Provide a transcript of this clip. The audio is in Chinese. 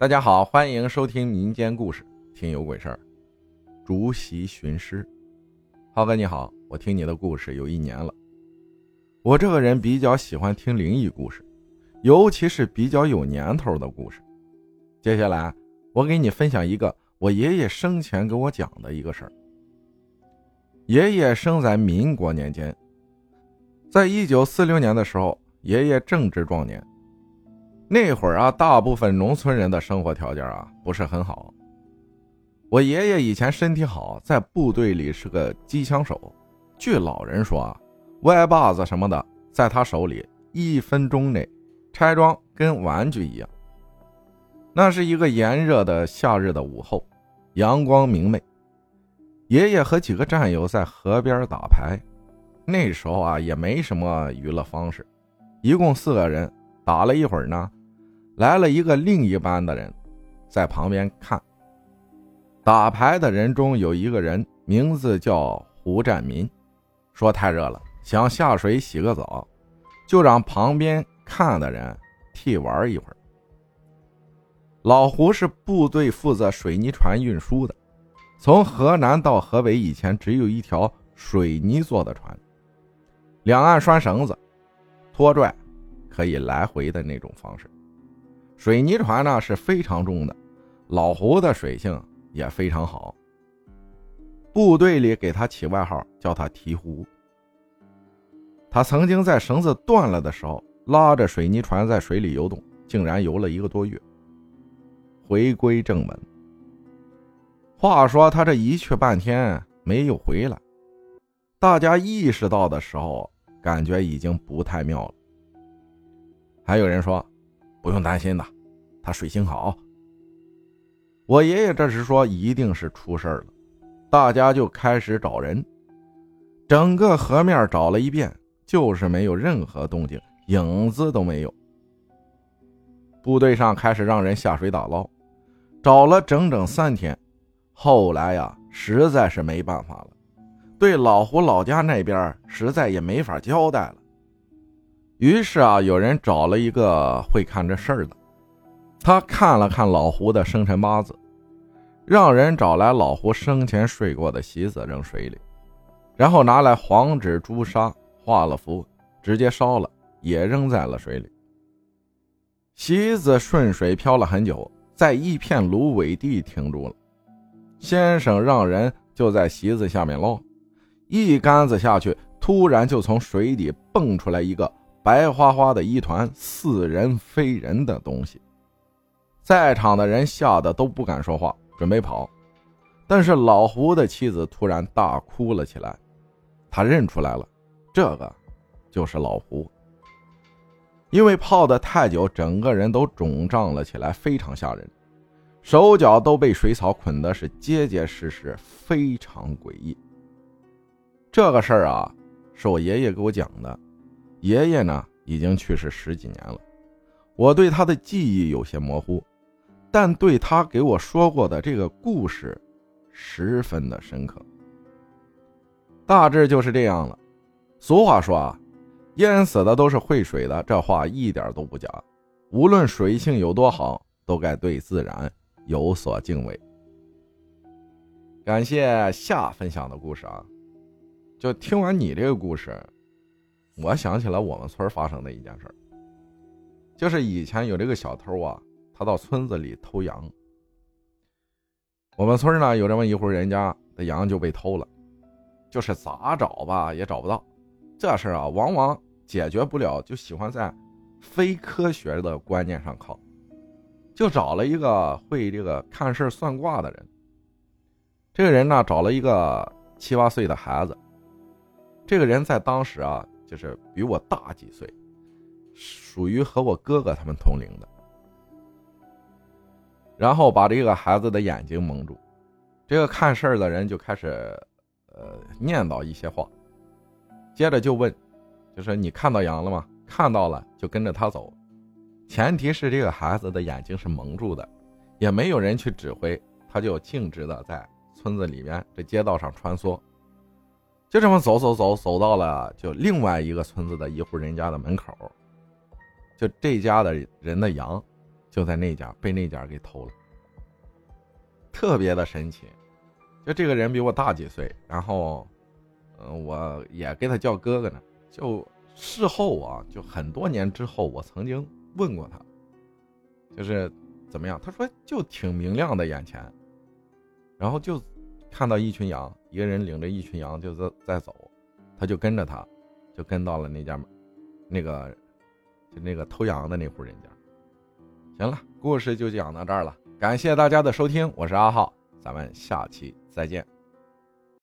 大家好，欢迎收听民间故事，听有鬼事儿。竹席寻尸，浩哥你好，我听你的故事有一年了。我这个人比较喜欢听灵异故事，尤其是比较有年头的故事。接下来我给你分享一个我爷爷生前给我讲的一个事儿。爷爷生在民国年间，在一九四六年的时候，爷爷正值壮年。那会儿啊，大部分农村人的生活条件啊不是很好。我爷爷以前身体好，在部队里是个机枪手。据老人说啊，歪把子什么的，在他手里一分钟内拆装跟玩具一样。那是一个炎热的夏日的午后，阳光明媚。爷爷和几个战友在河边打牌。那时候啊，也没什么娱乐方式，一共四个人打了一会儿呢。来了一个另一班的人，在旁边看。打牌的人中有一个人，名字叫胡占民，说太热了，想下水洗个澡，就让旁边看的人替玩一会儿。老胡是部队负责水泥船运输的，从河南到河北以前只有一条水泥做的船，两岸拴绳子，拖拽，可以来回的那种方式。水泥船呢是非常重的，老胡的水性也非常好。部队里给他起外号叫他鹈鹕。他曾经在绳子断了的时候，拉着水泥船在水里游动，竟然游了一个多月。回归正门，话说他这一去半天没有回来，大家意识到的时候，感觉已经不太妙了。还有人说。不用担心的，他水性好。我爷爷这时说一定是出事了，大家就开始找人，整个河面找了一遍，就是没有任何动静，影子都没有。部队上开始让人下水打捞，找了整整三天，后来呀，实在是没办法了，对老胡老家那边实在也没法交代了。于是啊，有人找了一个会看这事儿的，他看了看老胡的生辰八字，让人找来老胡生前睡过的席子扔水里，然后拿来黄纸朱砂画了符，直接烧了，也扔在了水里。席子顺水漂了很久，在一片芦苇地停住了。先生让人就在席子下面捞，一竿子下去，突然就从水底蹦出来一个。白花花的一团似人非人的东西，在场的人吓得都不敢说话，准备跑。但是老胡的妻子突然大哭了起来，他认出来了，这个就是老胡。因为泡的太久，整个人都肿胀了起来，非常吓人，手脚都被水草捆的是结结实实，非常诡异。这个事儿啊，是我爷爷给我讲的。爷爷呢，已经去世十几年了，我对他的记忆有些模糊，但对他给我说过的这个故事，十分的深刻。大致就是这样了。俗话说啊，淹死的都是会水的，这话一点都不假。无论水性有多好，都该对自然有所敬畏。感谢夏分享的故事啊，就听完你这个故事。我想起了我们村发生的一件事就是以前有这个小偷啊，他到村子里偷羊。我们村呢有这么一户人家的羊就被偷了，就是咋找吧也找不到。这事啊，往往解决不了，就喜欢在非科学的观念上靠，就找了一个会这个看事算卦的人。这个人呢找了一个七八岁的孩子，这个人在当时啊。就是比我大几岁，属于和我哥哥他们同龄的。然后把这个孩子的眼睛蒙住，这个看事儿的人就开始，呃，念叨一些话，接着就问，就是你看到羊了吗？看到了就跟着他走，前提是这个孩子的眼睛是蒙住的，也没有人去指挥，他就径直的在村子里面这街道上穿梭。就这么走走走走到了就另外一个村子的一户人家的门口，就这家的人的羊就在那家被那家给偷了，特别的神奇。就这个人比我大几岁，然后，嗯，我也给他叫哥哥呢。就事后啊，就很多年之后，我曾经问过他，就是怎么样？他说就挺明亮的眼前，然后就看到一群羊，一个人领着一群羊就在在走，他就跟着他，就跟到了那家，那个就那个偷羊的那户人家。行了，故事就讲到这儿了，感谢大家的收听，我是阿浩，咱们下期再见。